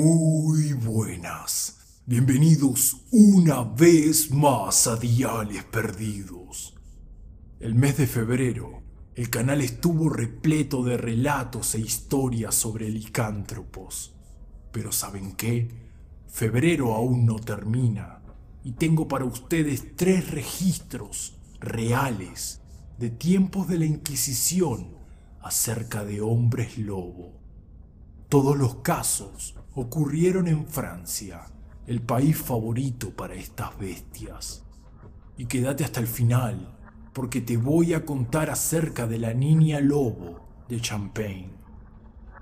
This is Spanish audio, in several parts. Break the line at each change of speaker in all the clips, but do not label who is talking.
Muy buenas. Bienvenidos una vez más a Diales Perdidos. El mes de febrero, el canal estuvo repleto de relatos e historias sobre licántropos. Pero ¿saben qué? Febrero aún no termina y tengo para ustedes tres registros reales de tiempos de la Inquisición acerca de hombres lobo. Todos los casos ocurrieron en Francia, el país favorito para estas bestias. Y quédate hasta el final, porque te voy a contar acerca de la niña lobo de Champagne.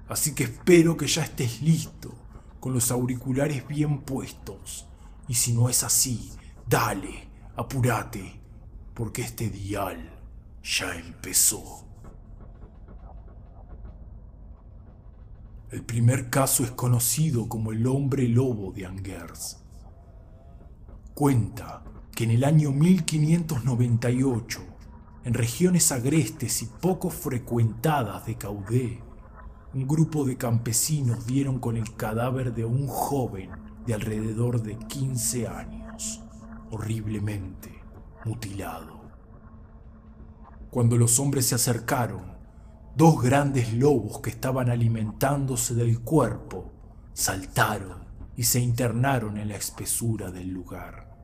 Así que espero que ya estés listo, con los auriculares bien puestos. Y si no es así, dale, apúrate, porque este dial ya empezó. El primer caso es conocido como el hombre lobo de Angers. Cuenta que en el año 1598, en regiones agrestes y poco frecuentadas de Caudé, un grupo de campesinos dieron con el cadáver de un joven de alrededor de 15 años, horriblemente mutilado. Cuando los hombres se acercaron, Dos grandes lobos que estaban alimentándose del cuerpo saltaron y se internaron en la espesura del lugar.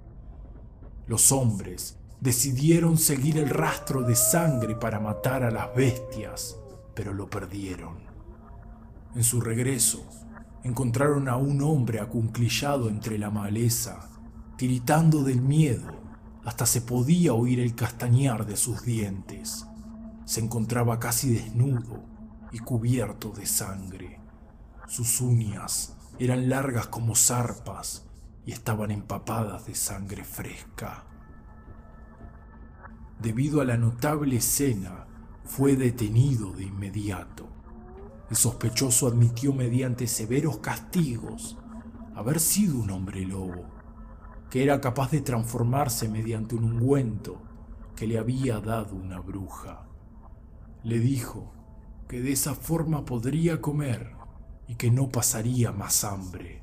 Los hombres decidieron seguir el rastro de sangre para matar a las bestias, pero lo perdieron. En su regreso, encontraron a un hombre acunclillado entre la maleza, tiritando del miedo, hasta se podía oír el castañar de sus dientes se encontraba casi desnudo y cubierto de sangre. Sus uñas eran largas como zarpas y estaban empapadas de sangre fresca. Debido a la notable escena, fue detenido de inmediato. El sospechoso admitió mediante severos castigos haber sido un hombre lobo, que era capaz de transformarse mediante un ungüento que le había dado una bruja. Le dijo que de esa forma podría comer y que no pasaría más hambre.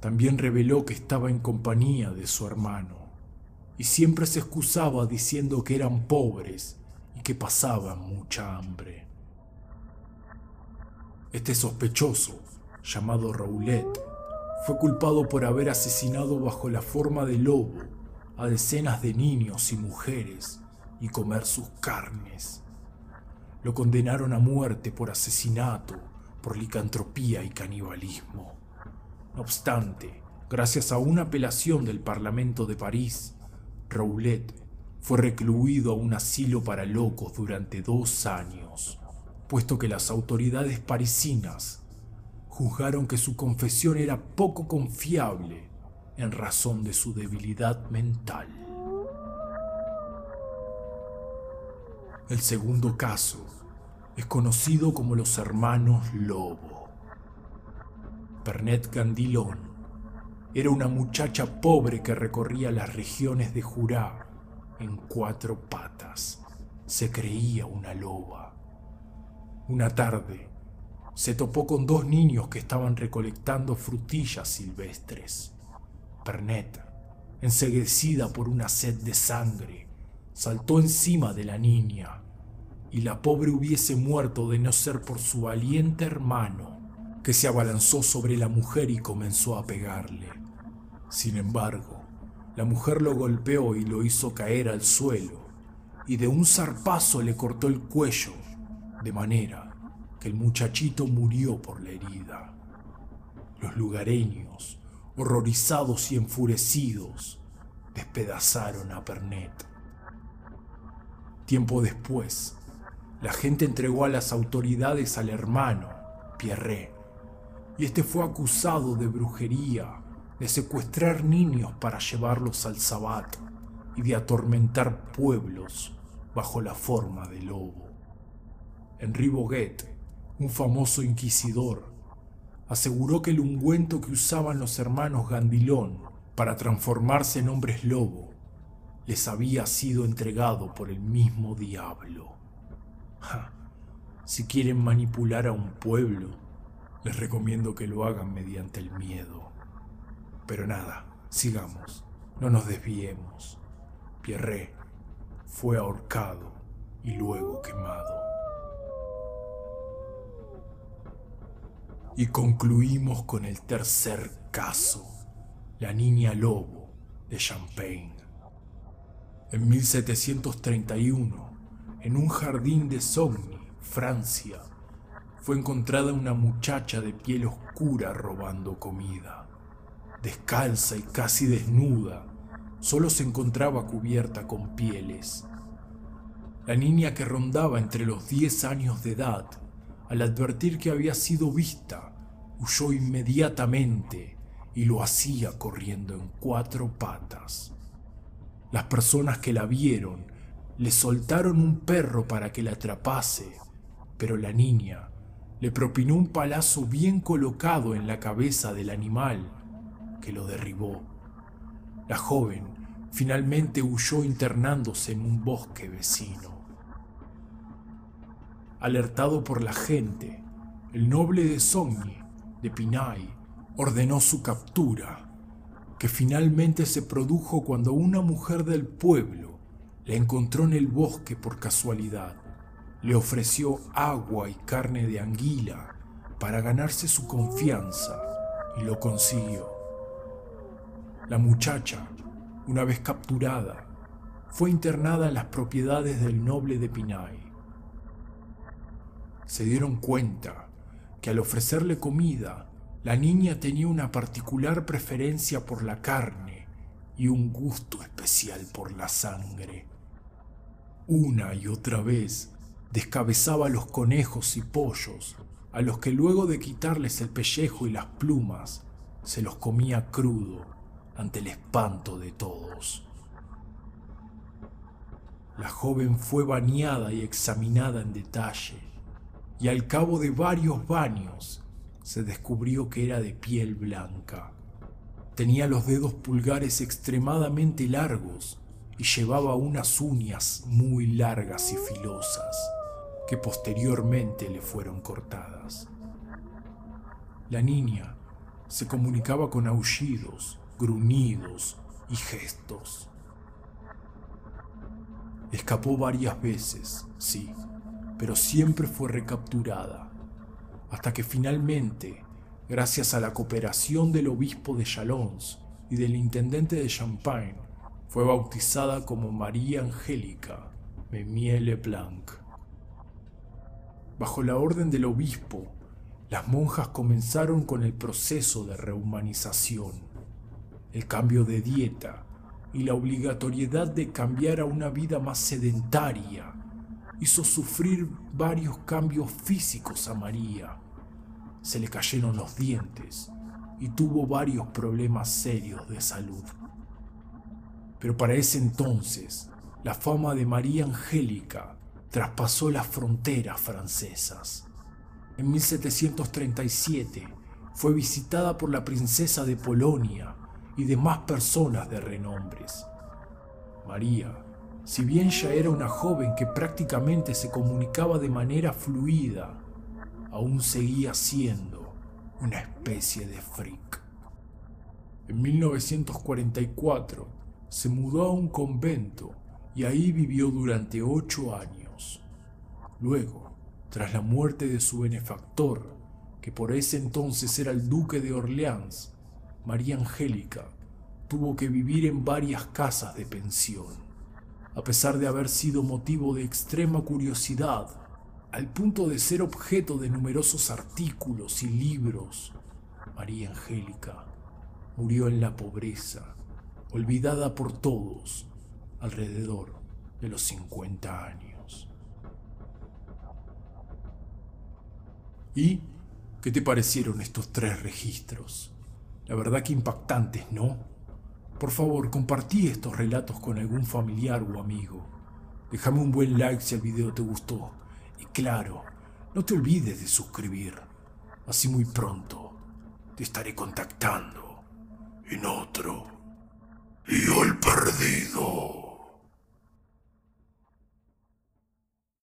También reveló que estaba en compañía de su hermano y siempre se excusaba diciendo que eran pobres y que pasaban mucha hambre. Este sospechoso, llamado Raulet, fue culpado por haber asesinado bajo la forma de lobo a decenas de niños y mujeres y comer sus carnes. Lo condenaron a muerte por asesinato, por licantropía y canibalismo. No obstante, gracias a una apelación del Parlamento de París, Roulet fue recluido a un asilo para locos durante dos años, puesto que las autoridades parisinas juzgaron que su confesión era poco confiable en razón de su debilidad mental. El segundo caso es conocido como los hermanos Lobo. Pernet Gandilón era una muchacha pobre que recorría las regiones de Jurá en cuatro patas. Se creía una loba. Una tarde se topó con dos niños que estaban recolectando frutillas silvestres. Pernet, enseguecida por una sed de sangre, saltó encima de la niña y la pobre hubiese muerto de no ser por su valiente hermano, que se abalanzó sobre la mujer y comenzó a pegarle. Sin embargo, la mujer lo golpeó y lo hizo caer al suelo, y de un zarpazo le cortó el cuello, de manera que el muchachito murió por la herida. Los lugareños, horrorizados y enfurecidos, despedazaron a Pernet. Tiempo después, la gente entregó a las autoridades al hermano, Pierre, y este fue acusado de brujería, de secuestrar niños para llevarlos al sabbat y de atormentar pueblos bajo la forma de lobo. Henri Boguet, un famoso inquisidor, aseguró que el ungüento que usaban los hermanos Gandilón para transformarse en hombres lobo les había sido entregado por el mismo diablo si quieren manipular a un pueblo, les recomiendo que lo hagan mediante el miedo. Pero nada, sigamos, no nos desviemos. Pierre fue ahorcado y luego quemado. Y concluimos con el tercer caso, la niña lobo de Champagne. En 1731, en un jardín de Sogny, Francia, fue encontrada una muchacha de piel oscura robando comida. Descalza y casi desnuda, solo se encontraba cubierta con pieles. La niña que rondaba entre los 10 años de edad, al advertir que había sido vista, huyó inmediatamente y lo hacía corriendo en cuatro patas. Las personas que la vieron le soltaron un perro para que la atrapase, pero la niña le propinó un palazo bien colocado en la cabeza del animal, que lo derribó. La joven finalmente huyó internándose en un bosque vecino. Alertado por la gente, el noble de Sogni, de Pinay, ordenó su captura, que finalmente se produjo cuando una mujer del pueblo la encontró en el bosque por casualidad. Le ofreció agua y carne de anguila para ganarse su confianza y lo consiguió. La muchacha, una vez capturada, fue internada en las propiedades del noble de Pinay. Se dieron cuenta que al ofrecerle comida la niña tenía una particular preferencia por la carne y un gusto especial por la sangre. Una y otra vez descabezaba los conejos y pollos, a los que luego de quitarles el pellejo y las plumas, se los comía crudo ante el espanto de todos. La joven fue bañada y examinada en detalle, y al cabo de varios baños se descubrió que era de piel blanca. Tenía los dedos pulgares extremadamente largos y llevaba unas uñas muy largas y filosas que posteriormente le fueron cortadas. La niña se comunicaba con aullidos, gruñidos y gestos. Escapó varias veces, sí, pero siempre fue recapturada hasta que finalmente, gracias a la cooperación del obispo de Chalons y del intendente de Champagne, fue bautizada como María Angélica Memier Leblanc. Bajo la orden del obispo, las monjas comenzaron con el proceso de rehumanización, el cambio de dieta y la obligatoriedad de cambiar a una vida más sedentaria hizo sufrir varios cambios físicos a María. Se le cayeron los dientes y tuvo varios problemas serios de salud. Pero para ese entonces, la fama de María Angélica traspasó las fronteras francesas. En 1737 fue visitada por la princesa de Polonia y demás personas de renombres. María si bien ya era una joven que prácticamente se comunicaba de manera fluida, aún seguía siendo una especie de freak. En 1944 se mudó a un convento y ahí vivió durante ocho años. Luego, tras la muerte de su benefactor, que por ese entonces era el duque de Orleans, María Angélica tuvo que vivir en varias casas de pensión a pesar de haber sido motivo de extrema curiosidad, al punto de ser objeto de numerosos artículos y libros. María Angélica murió en la pobreza, olvidada por todos, alrededor de los 50 años. ¿Y qué te parecieron estos tres registros? La verdad que impactantes, ¿no? Por favor, compartí estos relatos con algún familiar o amigo. Déjame un buen like si el video te gustó. Y claro, no te olvides de suscribir. Así muy pronto te estaré contactando en otro. Y el perdido.